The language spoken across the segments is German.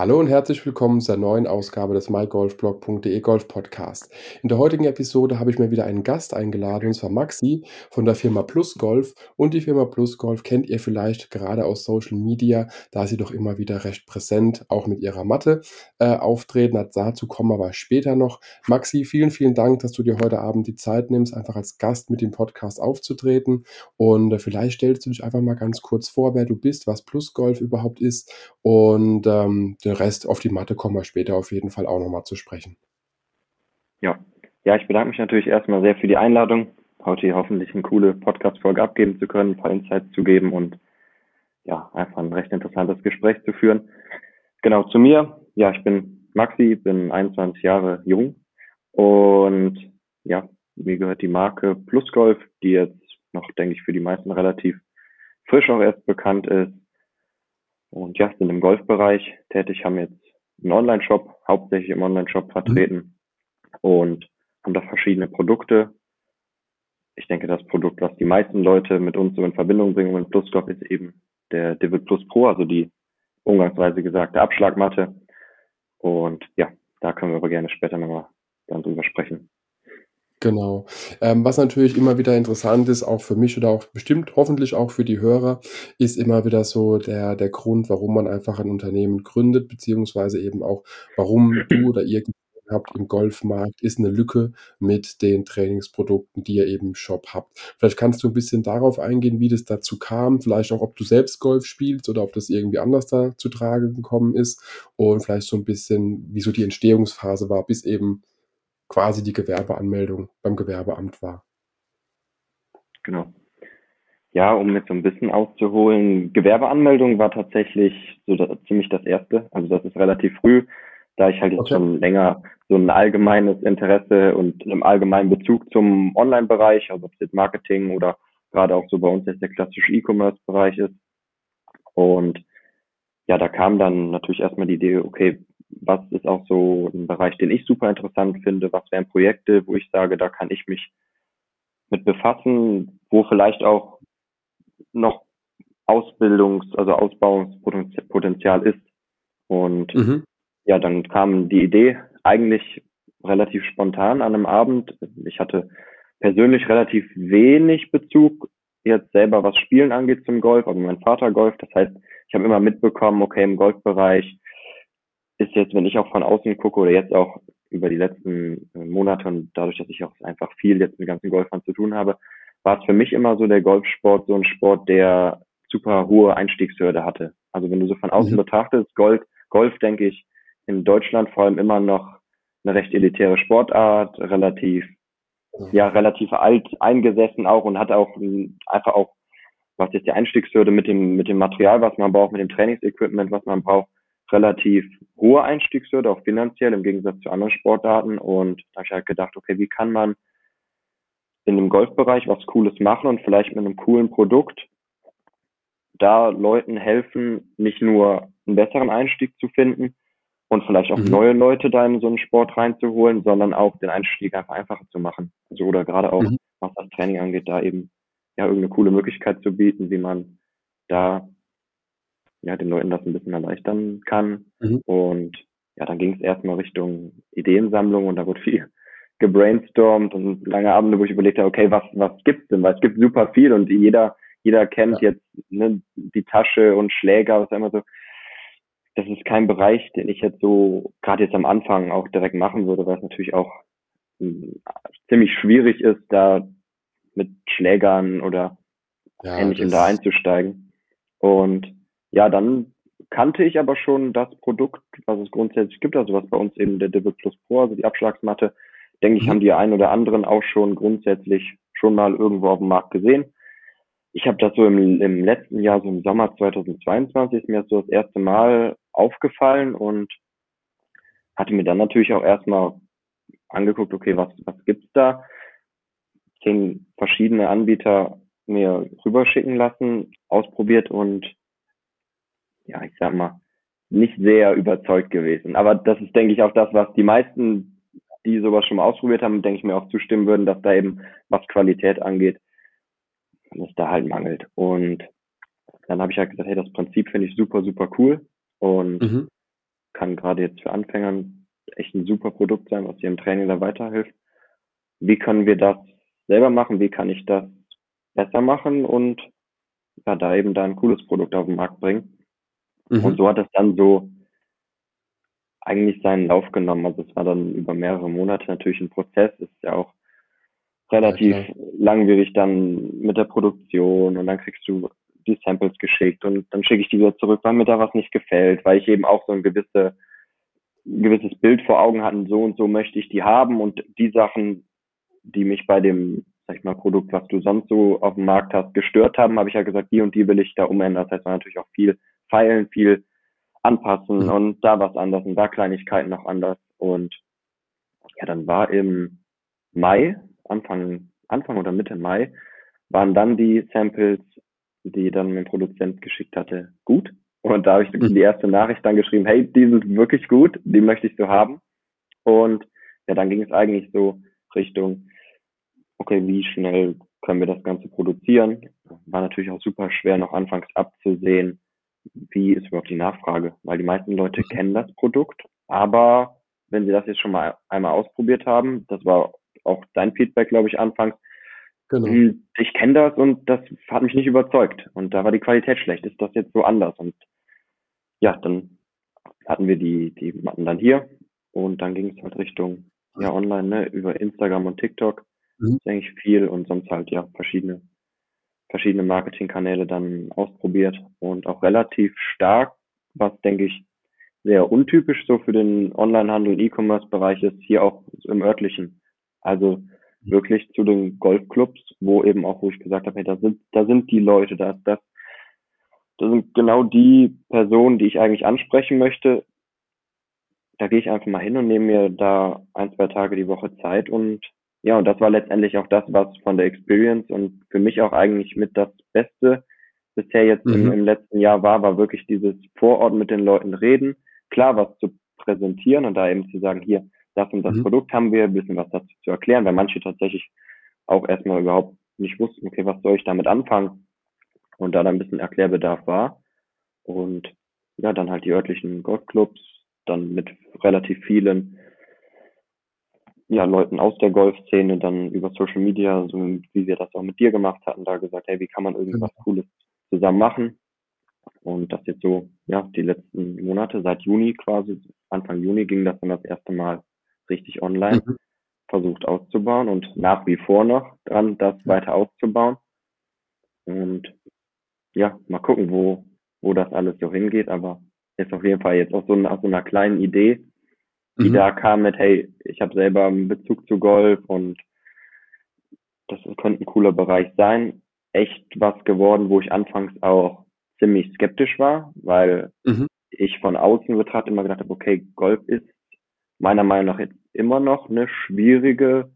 Hallo und herzlich willkommen zur neuen Ausgabe des mygolfblog.de Golf Podcast. In der heutigen Episode habe ich mir wieder einen Gast eingeladen, und zwar Maxi von der Firma Plus Golf. Und die Firma Plus Golf kennt ihr vielleicht gerade aus Social Media, da sie doch immer wieder recht präsent auch mit ihrer Matte äh, auftreten. Dazu kommen aber später noch. Maxi, vielen, vielen Dank, dass du dir heute Abend die Zeit nimmst, einfach als Gast mit dem Podcast aufzutreten. Und äh, vielleicht stellst du dich einfach mal ganz kurz vor, wer du bist, was Plus Golf überhaupt ist und ähm, den Rest auf die Matte kommen wir später auf jeden Fall auch nochmal zu sprechen. Ja. ja, ich bedanke mich natürlich erstmal sehr für die Einladung, heute hoffentlich eine coole Podcast-Folge abgeben zu können, ein paar Insights zu geben und ja, einfach ein recht interessantes Gespräch zu führen. Genau, zu mir. Ja, ich bin Maxi, bin 21 Jahre jung und ja, mir gehört die Marke Plusgolf, die jetzt noch, denke ich, für die meisten relativ frisch auch erst bekannt ist. Und ja, sind im Golfbereich tätig, haben jetzt einen Online-Shop, hauptsächlich im Online-Shop mhm. vertreten mhm. und haben da verschiedene Produkte. Ich denke, das Produkt, was die meisten Leute mit uns so in Verbindung bringen mit Plusgolf, ist eben der Divid Plus Pro, also die umgangsweise gesagte Abschlagmatte. Und ja, da können wir aber gerne später nochmal dann drüber sprechen. Genau. Ähm, was natürlich immer wieder interessant ist, auch für mich oder auch bestimmt hoffentlich auch für die Hörer, ist immer wieder so der, der Grund, warum man einfach ein Unternehmen gründet, beziehungsweise eben auch, warum du oder ihr habt im Golfmarkt, ist eine Lücke mit den Trainingsprodukten, die ihr eben im Shop habt. Vielleicht kannst du ein bisschen darauf eingehen, wie das dazu kam, vielleicht auch, ob du selbst Golf spielst oder ob das irgendwie anders da zu Trage gekommen ist und vielleicht so ein bisschen, wie so die Entstehungsphase war, bis eben quasi die Gewerbeanmeldung beim Gewerbeamt war. Genau. Ja, um jetzt so ein bisschen auszuholen, Gewerbeanmeldung war tatsächlich so da, ziemlich das erste. Also das ist relativ früh, da ich halt jetzt okay. schon länger so ein allgemeines Interesse und einen allgemeinen Bezug zum Online-Bereich, also ob es jetzt Marketing oder gerade auch so bei uns jetzt der klassische E-Commerce-Bereich ist. Und ja, da kam dann natürlich erstmal die Idee, okay, was ist auch so ein Bereich, den ich super interessant finde, was wären Projekte, wo ich sage, da kann ich mich mit befassen, wo vielleicht auch noch Ausbildungs-, also Ausbauungspotenzial ist. Und mhm. ja, dann kam die Idee eigentlich relativ spontan an einem Abend. Ich hatte persönlich relativ wenig Bezug jetzt selber, was Spielen angeht zum Golf. Also mein Vater Golf. Das heißt, ich habe immer mitbekommen, okay, im Golfbereich ist jetzt, wenn ich auch von außen gucke oder jetzt auch über die letzten äh, Monate und dadurch, dass ich auch einfach viel jetzt mit ganzen Golfern zu tun habe, war es für mich immer so der Golfsport so ein Sport, der super hohe Einstiegshürde hatte. Also wenn du so von außen mhm. betrachtest, Golf, Golf denke ich in Deutschland vor allem immer noch eine recht elitäre Sportart, relativ, mhm. ja, relativ alt eingesessen auch und hat auch einfach auch, was jetzt die Einstiegshürde mit dem, mit dem Material, was man braucht, mit dem Trainingsequipment, was man braucht, relativ hohe Einstiegshürde, auch finanziell im Gegensatz zu anderen Sportarten. Und da habe ich halt gedacht, okay, wie kann man in dem Golfbereich was Cooles machen und vielleicht mit einem coolen Produkt da Leuten helfen, nicht nur einen besseren Einstieg zu finden und vielleicht auch mhm. neue Leute da in so einen Sport reinzuholen, sondern auch den Einstieg einfach einfacher zu machen. Also oder gerade auch, mhm. was das Training angeht, da eben ja irgendeine coole Möglichkeit zu bieten, wie man da ja, den Leuten das ein bisschen erleichtern kann. Mhm. Und ja, dann ging es erstmal Richtung Ideensammlung und da wurde viel gebrainstormt und lange Abende, wo ich überlegt habe, okay, was, was gibt's denn? Weil es gibt super viel und jeder, jeder kennt ja. jetzt ne, die Tasche und Schläger, was immer so. Das ist kein Bereich, den ich jetzt so, gerade jetzt am Anfang auch direkt machen würde, weil es natürlich auch hm, ziemlich schwierig ist, da mit Schlägern oder ja, ähnlichem da einzusteigen. Und ja, dann kannte ich aber schon das Produkt, was es grundsätzlich gibt, also was bei uns eben der Divid Plus Pro, also die Abschlagsmatte, denke ich, mhm. haben die ein oder anderen auch schon grundsätzlich schon mal irgendwo auf dem Markt gesehen. Ich habe das so im, im letzten Jahr, so im Sommer 2022, ist mir das so das erste Mal aufgefallen und hatte mir dann natürlich auch erstmal angeguckt, okay, was, was gibt's da? Zehn verschiedene Anbieter mir rüberschicken lassen, ausprobiert und ja, ich sag mal, nicht sehr überzeugt gewesen. Aber das ist, denke ich, auch das, was die meisten, die sowas schon mal ausprobiert haben, denke ich mir auch zustimmen würden, dass da eben, was Qualität angeht, es da halt mangelt. Und dann habe ich halt gesagt, hey, das Prinzip finde ich super, super cool und mhm. kann gerade jetzt für Anfängern echt ein super Produkt sein, was dir im Training da weiterhilft. Wie können wir das selber machen? Wie kann ich das besser machen und ja, da eben da ein cooles Produkt auf den Markt bringen? Mhm. Und so hat es dann so eigentlich seinen Lauf genommen. Also es war dann über mehrere Monate natürlich ein Prozess, ist ja auch relativ ja, langwierig dann mit der Produktion und dann kriegst du die Samples geschickt und dann schicke ich die wieder zurück, weil mir da was nicht gefällt, weil ich eben auch so ein gewisse, ein gewisses Bild vor Augen hatte, so und so möchte ich die haben und die Sachen, die mich bei dem, sag ich mal, Produkt, was du sonst so auf dem Markt hast, gestört haben, habe ich ja gesagt, die und die will ich da umändern. Das heißt, man natürlich auch viel feilen, viel anpassen mhm. und da was anders und da Kleinigkeiten noch anders und ja, dann war im Mai, Anfang, Anfang oder Mitte Mai, waren dann die Samples die dann mein Produzent geschickt hatte, gut. Und da habe ich mhm. die erste Nachricht dann geschrieben, hey, die sind wirklich gut, die möchte ich so haben. Und ja, dann ging es eigentlich so Richtung, okay, wie schnell können wir das Ganze produzieren? War natürlich auch super schwer, noch anfangs abzusehen, wie ist überhaupt die Nachfrage, weil die meisten Leute mhm. kennen das Produkt, aber wenn sie das jetzt schon mal einmal ausprobiert haben, das war auch dein Feedback, glaube ich, anfangs, Genau. Hm, ich kenne das und das hat mich nicht überzeugt. Und da war die Qualität schlecht. Ist das jetzt so anders? Und ja, dann hatten wir die, die Matten dann hier und dann ging es halt Richtung ja online, ne, über Instagram und TikTok. Mhm. ist eigentlich viel und sonst halt ja verschiedene, verschiedene Marketingkanäle dann ausprobiert und auch relativ stark, was denke ich sehr untypisch so für den Onlinehandel und E-Commerce-Bereich ist, hier auch im örtlichen. Also wirklich zu den Golfclubs, wo eben auch, wo ich gesagt habe, hey, da sind, da sind die Leute, da das, das sind genau die Personen, die ich eigentlich ansprechen möchte. Da gehe ich einfach mal hin und nehme mir da ein, zwei Tage die Woche Zeit und ja, und das war letztendlich auch das, was von der Experience und für mich auch eigentlich mit das Beste bisher jetzt mhm. im, im letzten Jahr war, war wirklich dieses Vorort mit den Leuten reden, klar was zu präsentieren und da eben zu sagen, hier, das und das mhm. Produkt haben wir, ein bisschen was dazu zu erklären, weil manche tatsächlich auch erstmal überhaupt nicht wussten, okay, was soll ich damit anfangen? Und da dann ein bisschen Erklärbedarf war. Und ja, dann halt die örtlichen Golfclubs, dann mit relativ vielen ja, Leuten aus der Golfszene dann über Social Media, so wie wir das auch mit dir gemacht hatten, da gesagt, hey, wie kann man irgendwas genau. Cooles zusammen machen? Und das jetzt so, ja, die letzten Monate, seit Juni quasi, Anfang Juni ging das dann das erste Mal richtig online mhm. versucht auszubauen und nach wie vor noch dran, das weiter auszubauen. Und ja, mal gucken, wo, wo das alles so hingeht, aber ist auf jeden Fall jetzt auch so nach so einer kleinen Idee, die mhm. da kam mit, hey, ich habe selber einen Bezug zu Golf und das könnte ein cooler Bereich sein. Echt was geworden, wo ich anfangs auch ziemlich skeptisch war, weil mhm. ich von außen betrachtet immer gedacht habe, okay, Golf ist meiner Meinung nach immer noch eine schwierige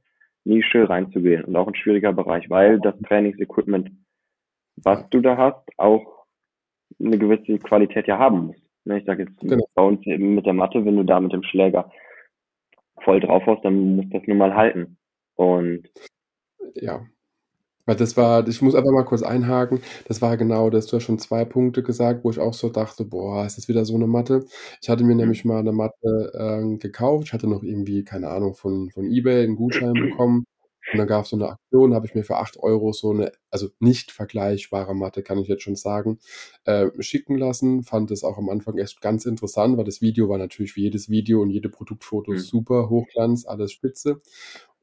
Nische reinzugehen und auch ein schwieriger Bereich, weil das Trainingsequipment, was du da hast, auch eine gewisse Qualität ja haben muss. Ne, ich sage jetzt genau. bei uns eben mit der Matte, wenn du da mit dem Schläger voll drauf hast, dann muss das nun mal halten. Und ja, weil das war ich muss einfach mal kurz einhaken. Das war genau das. Du hast schon zwei Punkte gesagt, wo ich auch so dachte: „Boah, ist das wieder so eine Matte?“ Ich hatte mir mhm. nämlich mal eine Matte, ähm, gekauft. Ich hatte noch irgendwie, keine Ahnung, von von eBay einen Gutschein bekommen und dann gab's so eine Aktion, habe ich mir für 8 Euro so eine also nicht vergleichbare Matte, kann ich jetzt schon sagen, äh, schicken lassen. Fand das auch am Anfang echt ganz interessant, weil das Video war natürlich wie jedes Video und jede Produktfoto Mhm. super Hochglanz, alles spitze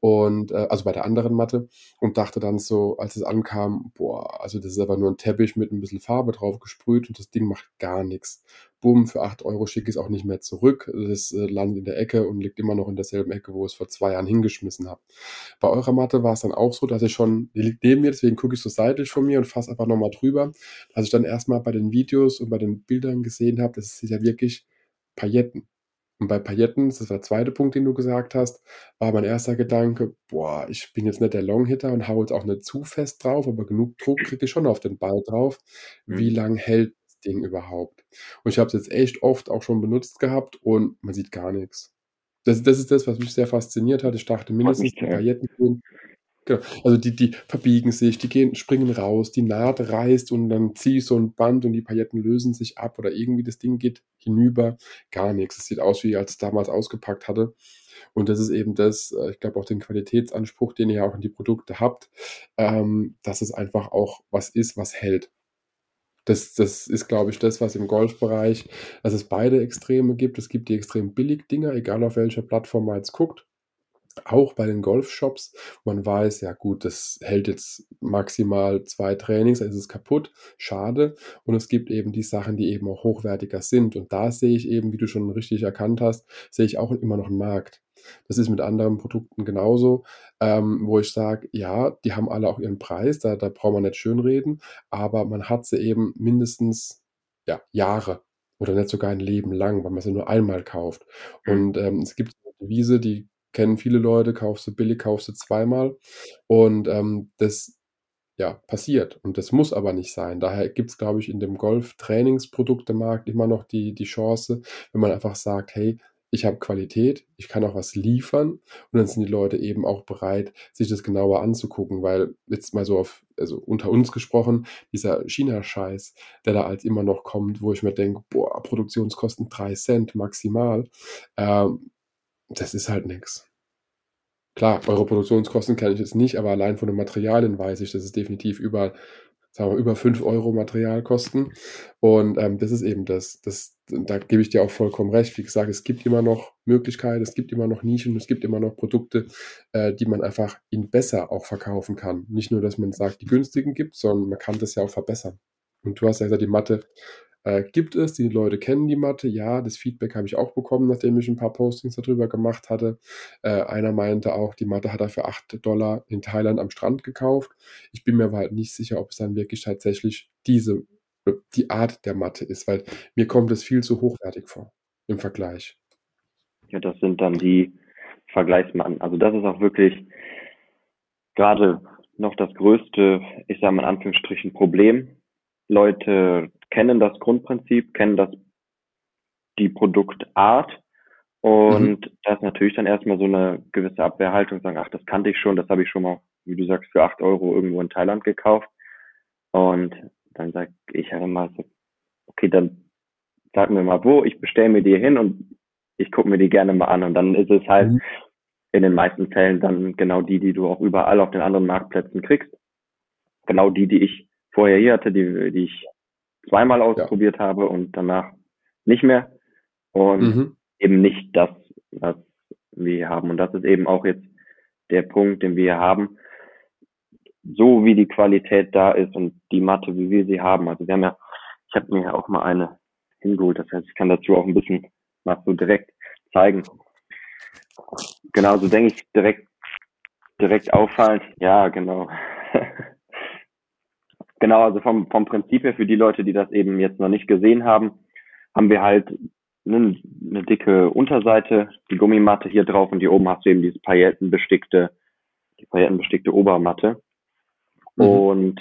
und äh, also bei der anderen Matte und dachte dann so, als es ankam, boah, also das ist aber nur ein Teppich mit ein bisschen Farbe drauf gesprüht und das Ding macht gar nichts. Bumm, für 8 Euro schicke ich es auch nicht mehr zurück. Das äh, landet in der Ecke und liegt immer noch in derselben Ecke, wo ich es vor zwei Jahren hingeschmissen habe. Bei eurer Matte war es dann auch so, dass ich schon, die liegt neben mir, deswegen gucke ich so seitlich von mir und fasse einfach nochmal drüber, dass ich dann erstmal bei den Videos und bei den Bildern gesehen habe, das ist ja wirklich Pailletten. Und bei Pailletten, das ist der zweite Punkt, den du gesagt hast, war mein erster Gedanke, boah, ich bin jetzt nicht der Longhitter und haue jetzt auch nicht zu fest drauf, aber genug Druck kriege ich schon auf den Ball drauf. Wie mhm. lang hält das Ding überhaupt? Und ich habe es jetzt echt oft auch schon benutzt gehabt und man sieht gar nichts. Das, das ist das, was mich sehr fasziniert hat. Ich dachte mindestens die Pailletten Genau. Also die, die verbiegen sich, die gehen, springen raus, die Naht reißt und dann ziehe ich so ein Band und die Pailletten lösen sich ab oder irgendwie das Ding geht hinüber. Gar nichts. Es sieht aus, wie als es damals ausgepackt hatte. Und das ist eben das, äh, ich glaube auch den Qualitätsanspruch, den ihr auch in die Produkte habt, ähm, dass es einfach auch was ist, was hält. Das, das ist, glaube ich, das, was im Golfbereich, dass es beide Extreme gibt. Es gibt die extrem billig Dinger, egal auf welcher Plattform man jetzt guckt auch bei den Golfshops, man weiß, ja gut, das hält jetzt maximal zwei Trainings, dann ist es kaputt, schade. Und es gibt eben die Sachen, die eben auch hochwertiger sind. Und da sehe ich eben, wie du schon richtig erkannt hast, sehe ich auch immer noch einen Markt. Das ist mit anderen Produkten genauso, ähm, wo ich sage, ja, die haben alle auch ihren Preis, da, da braucht man nicht schönreden, aber man hat sie eben mindestens ja, Jahre oder nicht sogar ein Leben lang, weil man sie nur einmal kauft. Mhm. Und ähm, es gibt eine Devise, die kennen viele Leute, kaufst du billig, kaufst du zweimal. Und ähm, das ja, passiert. Und das muss aber nicht sein. Daher gibt es, glaube ich, in dem Golf-Trainingsproduktemarkt immer noch die, die Chance, wenn man einfach sagt, hey, ich habe Qualität, ich kann auch was liefern und dann sind die Leute eben auch bereit, sich das genauer anzugucken, weil jetzt mal so auf, also unter uns gesprochen, dieser China-Scheiß, der da als immer noch kommt, wo ich mir denke, boah, Produktionskosten drei Cent maximal, ähm, das ist halt nichts. Klar, eure Produktionskosten kenne ich jetzt nicht, aber allein von den Materialien weiß ich, dass es definitiv über, sagen wir, über 5 Euro Materialkosten. Und ähm, das ist eben das, das, da gebe ich dir auch vollkommen recht. Wie gesagt, es gibt immer noch Möglichkeiten, es gibt immer noch Nischen, es gibt immer noch Produkte, äh, die man einfach in besser auch verkaufen kann. Nicht nur, dass man sagt, die günstigen gibt, sondern man kann das ja auch verbessern. Und du hast ja gesagt, die Matte äh, gibt es. Die Leute kennen die Matte. Ja, das Feedback habe ich auch bekommen, nachdem ich ein paar Postings darüber gemacht hatte. Äh, einer meinte auch, die Matte hat er für 8 Dollar in Thailand am Strand gekauft. Ich bin mir aber halt nicht sicher, ob es dann wirklich tatsächlich diese, die Art der Matte ist, weil mir kommt es viel zu hochwertig vor im Vergleich. Ja, das sind dann die Vergleichsmatten. Also das ist auch wirklich gerade noch das größte, ich sage mal in Anführungsstrichen, Problem. Leute kennen das Grundprinzip, kennen das die Produktart und mhm. das ist natürlich dann erstmal so eine gewisse Abwehrhaltung, sagen, ach, das kannte ich schon, das habe ich schon mal, wie du sagst, für acht Euro irgendwo in Thailand gekauft. Und dann sage ich halt immer so, okay, dann sag mir mal wo, ich bestelle mir die hin und ich gucke mir die gerne mal an. Und dann ist es halt mhm. in den meisten Fällen dann genau die, die du auch überall auf den anderen Marktplätzen kriegst. Genau die, die ich vorher hier hatte, die, die ich zweimal ausprobiert ja. habe und danach nicht mehr. Und mhm. eben nicht das, was wir haben. Und das ist eben auch jetzt der Punkt, den wir haben. So wie die Qualität da ist und die Matte, wie wir sie haben. Also wir haben ja, ich habe mir ja auch mal eine hingeholt. Das heißt, ich kann dazu auch ein bisschen mal so direkt zeigen. Genau, so denke ich direkt, direkt auffallend. Ja, genau. Genau, also vom, vom Prinzip her für die Leute, die das eben jetzt noch nicht gesehen haben, haben wir halt eine, eine dicke Unterseite, die Gummimatte hier drauf und hier oben hast du eben dieses paillettenbestickte, die paillettenbestickte Obermatte. Mhm. Und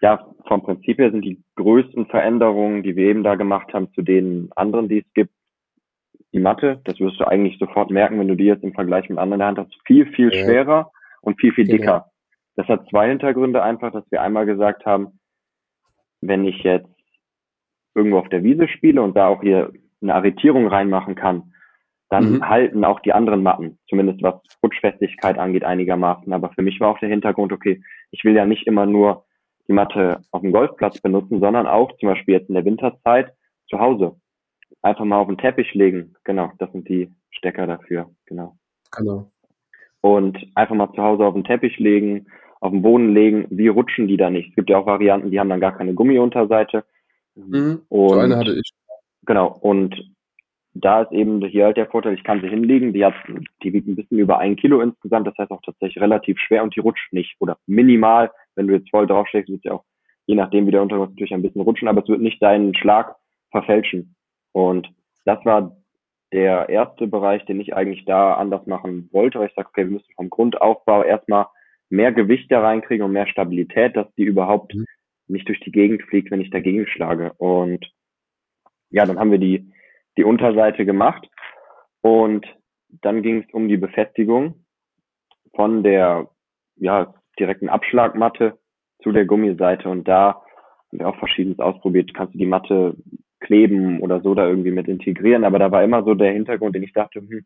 ja, vom Prinzip her sind die größten Veränderungen, die wir eben da gemacht haben, zu den anderen, die es gibt, die Matte. Das wirst du eigentlich sofort merken, wenn du die jetzt im Vergleich mit anderen in der Hand hast. Viel, viel schwerer und viel, viel genau. dicker. Das hat zwei Hintergründe einfach, dass wir einmal gesagt haben, wenn ich jetzt irgendwo auf der Wiese spiele und da auch hier eine Arretierung reinmachen kann, dann mhm. halten auch die anderen Matten, zumindest was Rutschfestigkeit angeht, einigermaßen. Aber für mich war auch der Hintergrund, okay, ich will ja nicht immer nur die Matte auf dem Golfplatz benutzen, sondern auch zum Beispiel jetzt in der Winterzeit zu Hause. Einfach mal auf den Teppich legen. Genau, das sind die Stecker dafür. Genau. Genau. Und einfach mal zu Hause auf den Teppich legen, auf den Boden legen, wie rutschen die da nicht? Es gibt ja auch Varianten, die haben dann gar keine Gummiunterseite. Mhm, und, so eine hatte ich. Genau, und da ist eben hier halt der Vorteil, ich kann sie hinlegen, die hat, die wiegt ein bisschen über ein Kilo insgesamt, das heißt auch tatsächlich relativ schwer und die rutscht nicht oder minimal, wenn du jetzt voll draufschlägst, wird sie auch, je nachdem wie der Untergrund natürlich ein bisschen rutschen, aber es wird nicht deinen Schlag verfälschen. Und das war der erste Bereich, den ich eigentlich da anders machen wollte, weil ich sage, okay, wir müssen vom Grundaufbau erstmal mehr Gewicht da reinkriege und mehr Stabilität, dass die überhaupt mhm. nicht durch die Gegend fliegt, wenn ich dagegen schlage. Und ja, dann haben wir die, die Unterseite gemacht und dann ging es um die Befestigung von der ja, direkten Abschlagmatte zu der Gummiseite und da haben wir auch verschiedenes ausprobiert. Kannst du die Matte kleben oder so da irgendwie mit integrieren, aber da war immer so der Hintergrund, den ich dachte, hm,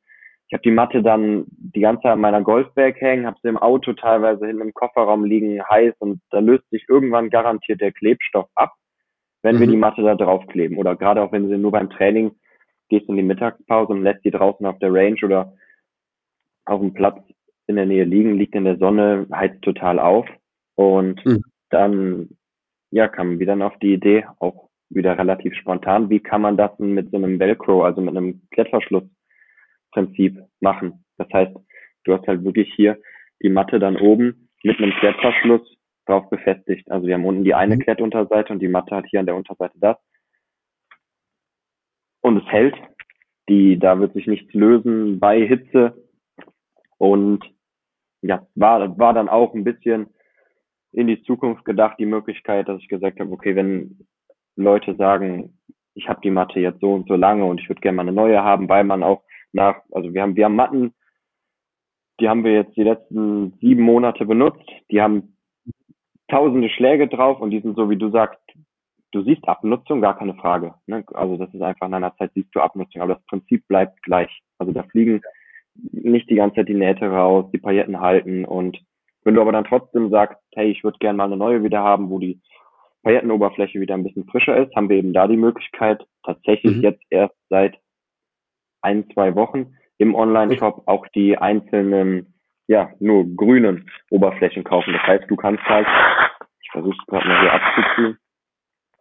ich habe die Matte dann die ganze Zeit an meiner Golfbag hängen, habe sie im Auto teilweise hinten im Kofferraum liegen, heiß und da löst sich irgendwann garantiert der Klebstoff ab, wenn mhm. wir die Matte da draufkleben. Oder gerade auch wenn sie nur beim Training gehst in die Mittagspause und lässt die draußen auf der Range oder auf dem Platz in der Nähe liegen, liegt in der Sonne, heizt total auf. Und mhm. dann ja, kam wieder auf die Idee, auch wieder relativ spontan, wie kann man das mit so einem Velcro, also mit einem Klettverschluss Prinzip machen. Das heißt, du hast halt wirklich hier die Matte dann oben mit einem Klettverschluss drauf befestigt. Also wir haben unten die eine mhm. Klettunterseite und die Matte hat hier an der Unterseite das. Und es hält. Die, da wird sich nichts lösen bei Hitze. Und ja, war, war dann auch ein bisschen in die Zukunft gedacht, die Möglichkeit, dass ich gesagt habe, okay, wenn Leute sagen, ich habe die Matte jetzt so und so lange und ich würde gerne mal eine neue haben, weil man auch nach, also wir haben, wir haben Matten, die haben wir jetzt die letzten sieben Monate benutzt, die haben tausende Schläge drauf und die sind so, wie du sagst, du siehst Abnutzung, gar keine Frage. Ne? Also das ist einfach in einer Zeit siehst du Abnutzung, aber das Prinzip bleibt gleich. Also da fliegen nicht die ganze Zeit die Nähte raus, die Pailletten halten und wenn du aber dann trotzdem sagst, hey, ich würde gerne mal eine neue wieder haben, wo die Paillettenoberfläche wieder ein bisschen frischer ist, haben wir eben da die Möglichkeit, tatsächlich mhm. jetzt erst seit ein, zwei Wochen im Online-Shop auch die einzelnen, ja, nur grünen Oberflächen kaufen. Das heißt, du kannst halt, ich versuche es gerade mal hier abzuziehen,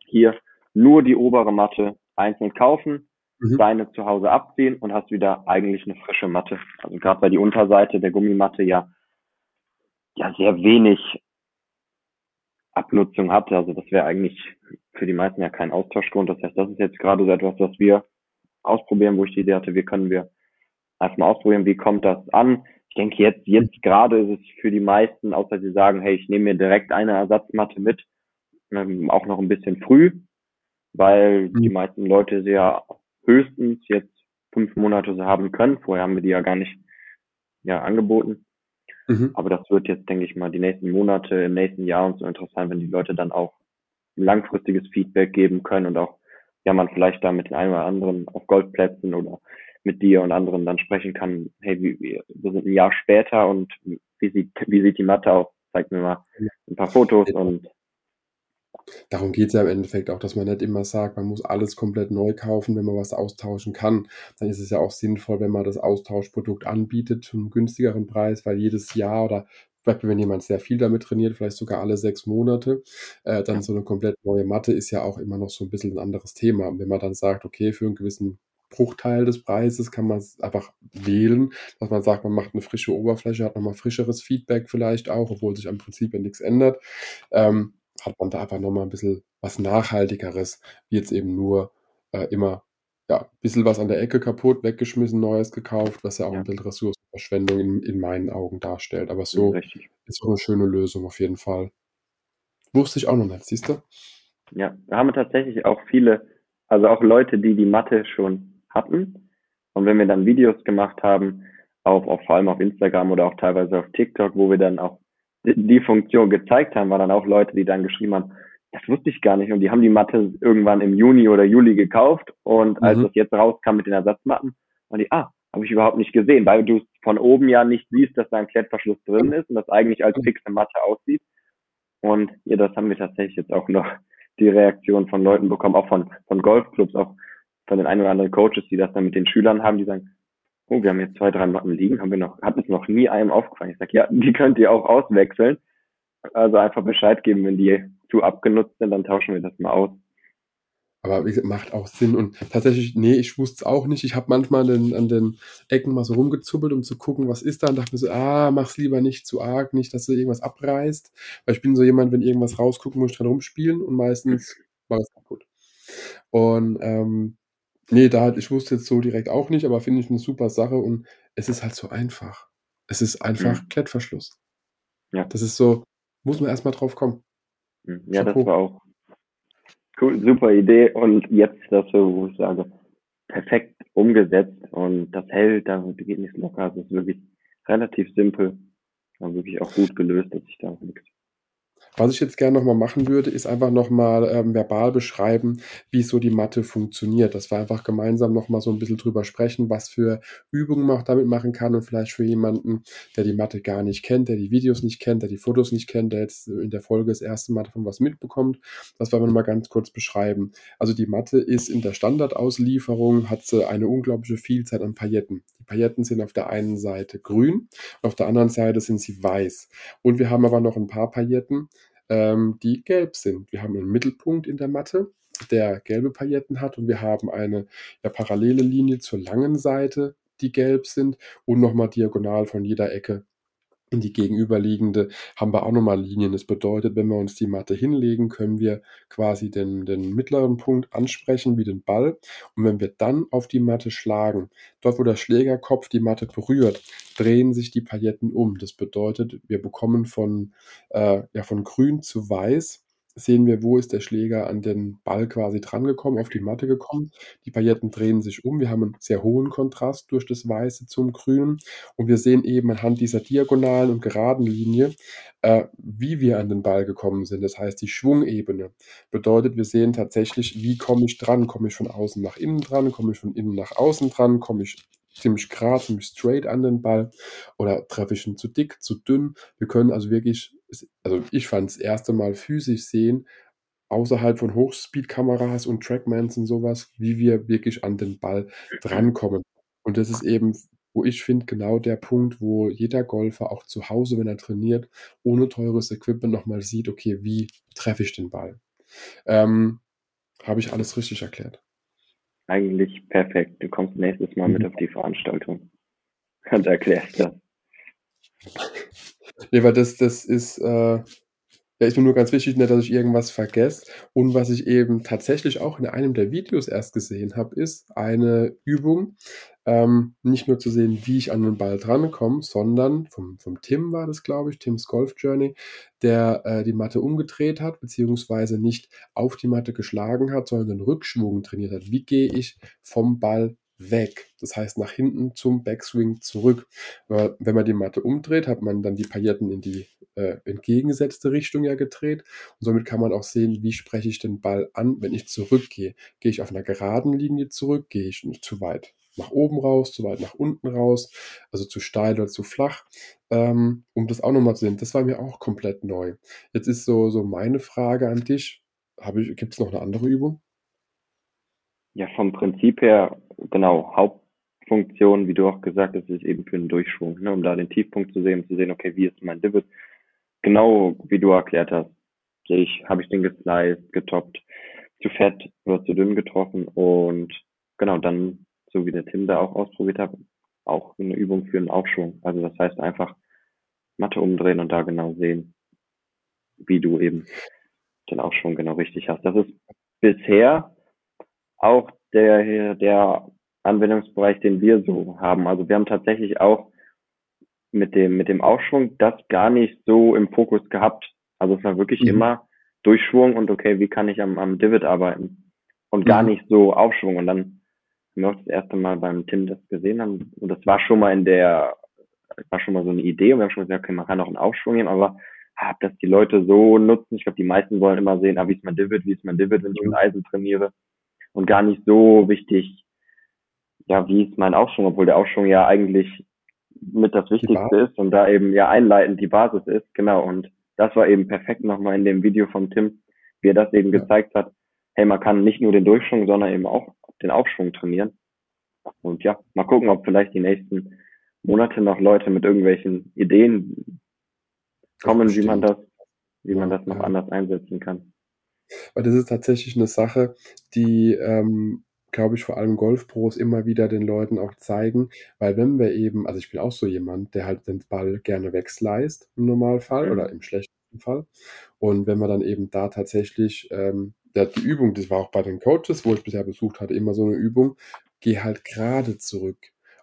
hier nur die obere Matte einzeln kaufen, mhm. deine zu Hause abziehen und hast wieder eigentlich eine frische Matte. Also gerade weil die Unterseite der Gummimatte ja, ja sehr wenig Abnutzung hat. Also das wäre eigentlich für die meisten ja kein Austauschgrund. Das heißt, das ist jetzt gerade so etwas, was wir ausprobieren, wo ich die Idee hatte, wie können wir einfach mal ausprobieren, wie kommt das an. Ich denke, jetzt, jetzt gerade ist es für die meisten, außer sie sagen, hey, ich nehme mir direkt eine Ersatzmatte mit, ähm, auch noch ein bisschen früh, weil mhm. die meisten Leute sie ja höchstens jetzt fünf Monate so haben können. Vorher haben wir die ja gar nicht ja, angeboten. Mhm. Aber das wird jetzt, denke ich mal, die nächsten Monate, im nächsten Jahr und so interessant, wenn die Leute dann auch langfristiges Feedback geben können und auch ja man vielleicht da mit den einen oder anderen auf Goldplätzen oder mit dir und anderen dann sprechen kann, hey, wie, wir sind ein Jahr später und wie sieht, wie sieht die Matte aus? Zeig mir mal ein paar Fotos und Darum geht es ja im Endeffekt auch, dass man nicht immer sagt, man muss alles komplett neu kaufen, wenn man was austauschen kann. Dann ist es ja auch sinnvoll, wenn man das Austauschprodukt anbietet zu einem günstigeren Preis, weil jedes Jahr oder Beispiel, wenn jemand sehr viel damit trainiert, vielleicht sogar alle sechs Monate, äh, dann so eine komplett neue Matte ist ja auch immer noch so ein bisschen ein anderes Thema. Und wenn man dann sagt, okay, für einen gewissen Bruchteil des Preises kann man es einfach wählen, dass man sagt, man macht eine frische Oberfläche, hat nochmal frischeres Feedback vielleicht auch, obwohl sich am Prinzip ja nichts ändert, ähm, hat man da einfach nochmal ein bisschen was Nachhaltigeres, wie jetzt eben nur äh, immer ja, ein bisschen was an der Ecke kaputt, weggeschmissen, Neues gekauft, was ja auch ja. ein bisschen Ressourcenverschwendung in, in meinen Augen darstellt. Aber so ja, ist auch eine schöne Lösung auf jeden Fall. Wusste ich auch noch nicht, siehst du? Ja, da haben wir tatsächlich auch viele, also auch Leute, die die Mathe schon hatten. Und wenn wir dann Videos gemacht haben, auch, auch vor allem auf Instagram oder auch teilweise auf TikTok, wo wir dann auch die Funktion gezeigt haben, waren dann auch Leute, die dann geschrieben haben, das wusste ich gar nicht. Und die haben die Matte irgendwann im Juni oder Juli gekauft. Und als mhm. das jetzt rauskam mit den Ersatzmatten, waren die, ah, habe ich überhaupt nicht gesehen, weil du von oben ja nicht siehst, dass da ein Klettverschluss drin ist und das eigentlich als fixe Matte aussieht. Und ja, das haben wir tatsächlich jetzt auch noch die Reaktion von Leuten bekommen, auch von, von Golfclubs, auch von den ein oder anderen Coaches, die das dann mit den Schülern haben, die sagen, oh, wir haben jetzt zwei, drei Matten liegen, haben wir noch, hat es noch nie einem aufgefallen. Ich sage, ja, die könnt ihr auch auswechseln. Also einfach Bescheid geben, wenn die zu abgenutzt sind, dann tauschen wir das mal aus. Aber wie gesagt, macht auch Sinn. Und tatsächlich, nee, ich wusste es auch nicht. Ich habe manchmal an den, an den Ecken mal so rumgezuppelt, um zu gucken, was ist da. Und dachte mir so, ah, mach's lieber nicht zu arg, nicht, dass du irgendwas abreißt. Weil ich bin so jemand, wenn irgendwas rausguckt, muss ich dran rumspielen und meistens war es kaputt. Und ähm, nee, da ich wusste jetzt so direkt auch nicht, aber finde ich eine super Sache und es ist halt so einfach. Es ist einfach mhm. Klettverschluss. Ja. Das ist so, muss man erstmal drauf kommen. Hm, ja, Chapeau. das war auch cool, super Idee. Und jetzt das so, wo ich sage, perfekt umgesetzt und das hält, da geht nichts locker, es ist wirklich relativ simpel war wirklich auch gut gelöst, dass ich da auch nichts was ich jetzt gerne nochmal machen würde, ist einfach nochmal ähm, verbal beschreiben, wie so die Mathe funktioniert. Dass wir einfach gemeinsam nochmal so ein bisschen drüber sprechen, was für Übungen man auch damit machen kann und vielleicht für jemanden, der die Mathe gar nicht kennt, der die Videos nicht kennt, der die Fotos nicht kennt, der jetzt in der Folge das erste Mal davon was mitbekommt. Das wollen wir nochmal ganz kurz beschreiben. Also die Mathe ist in der Standardauslieferung, hat sie eine unglaubliche Vielzahl an Pailletten. Die Pailletten sind auf der einen Seite grün, auf der anderen Seite sind sie weiß. Und wir haben aber noch ein paar Pailletten, ähm, die gelb sind. Wir haben einen Mittelpunkt in der Matte, der gelbe Pailletten hat und wir haben eine ja, parallele Linie zur langen Seite, die gelb sind und nochmal diagonal von jeder Ecke in die gegenüberliegende haben wir auch nochmal Linien. Das bedeutet, wenn wir uns die Matte hinlegen, können wir quasi den, den mittleren Punkt ansprechen wie den Ball. Und wenn wir dann auf die Matte schlagen, dort wo der Schlägerkopf die Matte berührt, drehen sich die Pailletten um. Das bedeutet, wir bekommen von, äh, ja, von grün zu weiß sehen wir, wo ist der Schläger an den Ball quasi drangekommen, auf die Matte gekommen. Die Pailletten drehen sich um. Wir haben einen sehr hohen Kontrast durch das Weiße zum Grünen. Und wir sehen eben anhand dieser diagonalen und geraden Linie, äh, wie wir an den Ball gekommen sind. Das heißt, die Schwungebene bedeutet, wir sehen tatsächlich, wie komme ich dran? Komme ich von außen nach innen dran? Komme ich von innen nach außen dran? Komme ich ziemlich gerade, ziemlich straight an den Ball oder treffe ich ihn zu dick, zu dünn. Wir können also wirklich, also ich fand das erste Mal physisch sehen, außerhalb von Hochspeed-Kameras und Trackmans und sowas, wie wir wirklich an den Ball drankommen. Und das ist eben, wo ich finde, genau der Punkt, wo jeder Golfer auch zu Hause, wenn er trainiert, ohne teures Equipment nochmal sieht, okay, wie treffe ich den Ball? Ähm, Habe ich alles richtig erklärt? Eigentlich perfekt. Du kommst nächstes Mal mit mhm. auf die Veranstaltung und erklärst das. Nee, weil das, das ist, äh, ja, ist mir nur ganz wichtig, nicht, dass ich irgendwas vergesse. Und was ich eben tatsächlich auch in einem der Videos erst gesehen habe, ist eine Übung, ähm, nicht nur zu sehen, wie ich an den Ball drankomme, sondern vom, vom Tim war das, glaube ich, Tims Golf Journey, der äh, die Matte umgedreht hat, beziehungsweise nicht auf die Matte geschlagen hat, sondern den Rückschwung trainiert hat. Wie gehe ich vom Ball weg. Das heißt nach hinten zum Backswing zurück. Weil wenn man die Matte umdreht, hat man dann die Pailletten in die äh, entgegengesetzte Richtung ja gedreht. Und somit kann man auch sehen, wie spreche ich den Ball an, wenn ich zurückgehe. Gehe ich auf einer geraden Linie zurück, gehe ich nicht zu weit nach oben raus, zu weit nach unten raus, also zu steil oder zu flach, ähm, um das auch nochmal zu sehen. Das war mir auch komplett neu. Jetzt ist so, so meine Frage an dich. Gibt es noch eine andere Übung? Ja, vom Prinzip her, genau, Hauptfunktion, wie du auch gesagt hast, ist eben für den Durchschwung, ne, um da den Tiefpunkt zu sehen, um zu sehen, okay, wie ist mein Divot? Genau wie du erklärt hast, sehe ich, habe ich den gesliced, getoppt, zu fett oder zu dünn getroffen und genau, dann, so wie der Tim da auch ausprobiert hat, auch eine Übung für einen Aufschwung. Also das heißt einfach Matte umdrehen und da genau sehen, wie du eben den Aufschwung genau richtig hast. Das ist bisher auch der, der Anwendungsbereich, den wir so haben. Also wir haben tatsächlich auch mit dem, mit dem Aufschwung das gar nicht so im Fokus gehabt. Also es war wirklich mhm. immer Durchschwung und okay, wie kann ich am, am Divid arbeiten? Und gar mhm. nicht so Aufschwung. Und dann haben wir auch das erste Mal beim Tim das gesehen haben. Und das war schon mal in der, war schon mal so eine Idee. Und wir haben schon gesagt, okay, man kann auch einen Aufschwung nehmen, aber hab das die Leute so nutzen. Ich glaube, die meisten wollen immer sehen, ah, wie ist mein Divid, wie ist mein Divid, wenn ich mit Eisen trainiere und gar nicht so wichtig, ja, wie ist mein Aufschwung, obwohl der Aufschwung ja eigentlich mit das Wichtigste ist und da eben ja einleitend die Basis ist, genau. Und das war eben perfekt nochmal in dem Video von Tim, wie er das eben ja. gezeigt hat. Hey, man kann nicht nur den Durchschwung, sondern eben auch den Aufschwung trainieren. Und ja, mal gucken, ob vielleicht die nächsten Monate noch Leute mit irgendwelchen Ideen kommen, wie man das, wie man das noch ja. anders einsetzen kann. Weil das ist tatsächlich eine Sache, die, ähm, glaube ich, vor allem Golfpros immer wieder den Leuten auch zeigen, weil wenn wir eben, also ich bin auch so jemand, der halt den Ball gerne wegsleist im Normalfall oder im schlechtesten Fall. Und wenn man dann eben da tatsächlich, ähm, der, die Übung, das war auch bei den Coaches, wo ich bisher besucht hatte, immer so eine Übung, geh halt gerade zurück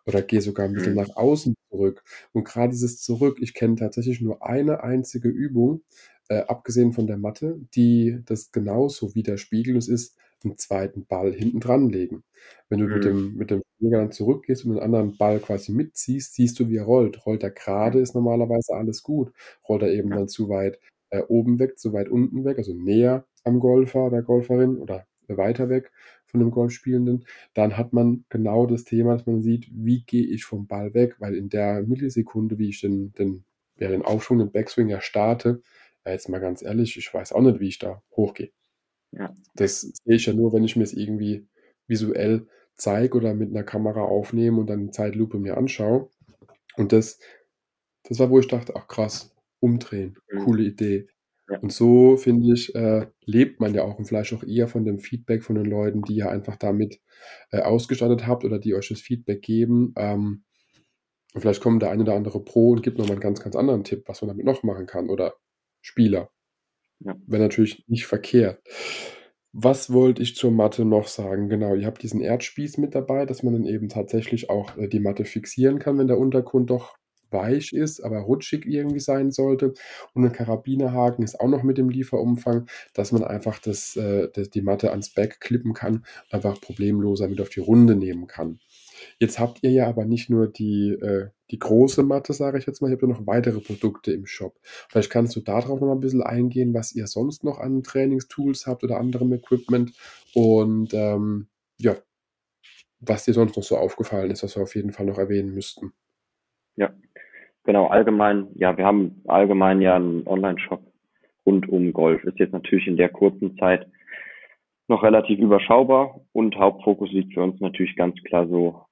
oder geh sogar ein bisschen mhm. nach außen zurück. Und gerade dieses Zurück, ich kenne tatsächlich nur eine einzige Übung, äh, abgesehen von der Matte, die das genauso widerspiegelt. Es ist einen zweiten Ball hinten dran legen. Wenn du mit Mhm. dem, mit dem Schläger dann zurückgehst und den anderen Ball quasi mitziehst, siehst du, wie er rollt. Rollt er gerade, ist normalerweise alles gut. Rollt er eben Ja. dann zu weit äh, oben weg, zu weit unten weg, also näher am Golfer, der Golferin oder weiter weg von dem Golfspielenden, dann hat man genau das Thema, dass man sieht, wie gehe ich vom Ball weg, weil in der Millisekunde, wie ich den, den, ja, den Aufschwung, den Backswing ja starte, ja, jetzt mal ganz ehrlich, ich weiß auch nicht, wie ich da hochgehe. Ja. Das sehe ich ja nur, wenn ich mir es irgendwie visuell zeige oder mit einer Kamera aufnehme und dann in Zeitlupe mir anschaue. Und das, das war, wo ich dachte, ach krass, umdrehen, Mhm. coole Idee. Ja. Und so, finde ich, äh, lebt man ja auch und vielleicht auch eher von dem Feedback von den Leuten, die ihr einfach damit äh, ausgestattet habt oder die euch das Feedback geben. Ähm, und vielleicht kommt der eine oder andere Pro und gibt nochmal einen ganz, ganz anderen Tipp, was man damit noch machen kann oder Spieler. Ja. Wäre natürlich nicht verkehrt. Was wollte ich zur Matte noch sagen? Genau, ihr habt diesen Erdspieß mit dabei, dass man dann eben tatsächlich auch äh, die Matte fixieren kann, wenn der Untergrund doch weich ist, aber rutschig irgendwie sein sollte. Und ein Karabinerhaken ist auch noch mit dem Lieferumfang, dass man einfach das, äh, das, die Matte ans Back klippen kann, einfach problemloser mit auf die Runde nehmen kann. Jetzt habt ihr ja aber nicht nur die, äh, die große Matte, sage ich jetzt mal, ihr habt ja noch weitere Produkte im Shop. Vielleicht kannst du darauf noch mal ein bisschen eingehen, was ihr sonst noch an Trainingstools habt oder anderem Equipment und ähm, ja, was dir sonst noch so aufgefallen ist, was wir auf jeden Fall noch erwähnen müssten. Ja, genau, allgemein, ja, wir haben allgemein ja einen Online-Shop rund um Golf. Ist jetzt natürlich in der kurzen Zeit noch relativ überschaubar und Hauptfokus liegt für uns natürlich ganz klar so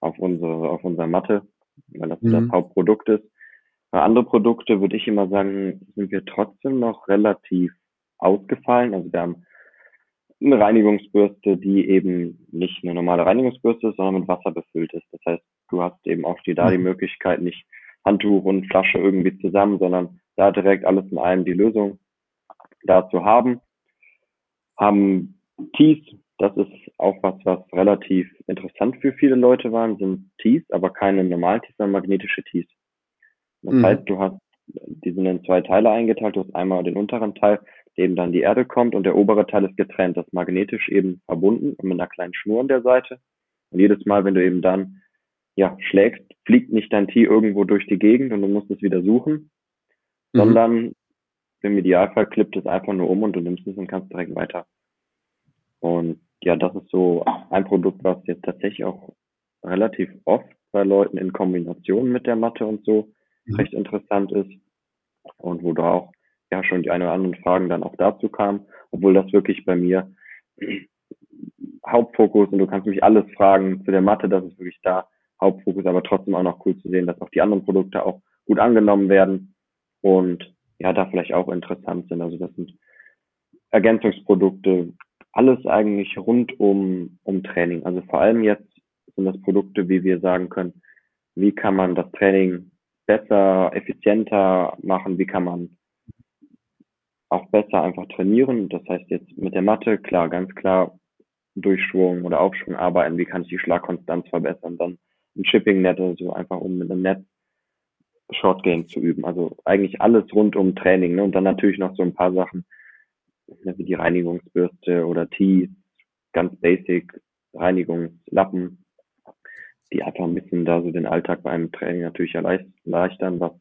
auf unsere, auf unserer Matte, weil das Mhm. das Hauptprodukt ist. Bei andere Produkte würde ich immer sagen, sind wir trotzdem noch relativ ausgefallen. Also wir haben eine Reinigungsbürste, die eben nicht eine normale Reinigungsbürste ist, sondern mit Wasser befüllt ist. Das heißt, du hast eben auch die, da die Mhm. Möglichkeit, nicht Handtuch und Flasche irgendwie zusammen, sondern da direkt alles in einem die Lösung da zu haben. Haben Tees, das ist auch was, was relativ interessant für viele Leute waren, sind Tees, aber keine normalen Tees, sondern magnetische Tees. Das Mhm. heißt, du hast, die sind in zwei Teile eingeteilt. Du hast einmal den unteren Teil, der eben dann die Erde kommt und der obere Teil ist getrennt. Das ist magnetisch eben verbunden und mit einer kleinen Schnur an der Seite. Und jedes Mal, wenn du eben dann, ja, schlägst, fliegt nicht dein Tee irgendwo durch die Gegend und du musst es wieder suchen, Mhm. sondern im Idealfall klippt es einfach nur um und du nimmst es und kannst direkt weiter. Und ja, das ist so ein Produkt, was jetzt tatsächlich auch relativ oft bei Leuten in Kombination mit der Matte und so Mhm. recht interessant ist und wo da auch ja schon die eine oder anderen Fragen dann auch dazu kamen, obwohl das wirklich bei mir Hauptfokus und du kannst mich alles fragen zu der Matte, das ist wirklich da Hauptfokus, aber trotzdem auch noch cool zu sehen, dass auch die anderen Produkte auch gut angenommen werden und ja, da vielleicht auch interessant sind. Also das sind Ergänzungsprodukte, alles eigentlich rund um, um Training. Also vor allem jetzt sind das Produkte, wie wir sagen können, wie kann man das Training besser, effizienter machen, wie kann man auch besser einfach trainieren. Das heißt jetzt mit der Matte, klar, ganz klar Durchschwung oder Aufschwung arbeiten, wie kann ich die Schlagkonstanz verbessern, dann ein Chipping Net, also einfach um mit einem Netz Short Game zu üben. Also eigentlich alles rund um Training. Ne? Und dann natürlich noch so ein paar Sachen, ne, wie die Reinigungsbürste oder Tees, ganz basic Reinigungslappen, die einfach ein bisschen da so den Alltag beim Training natürlich erleichtern, was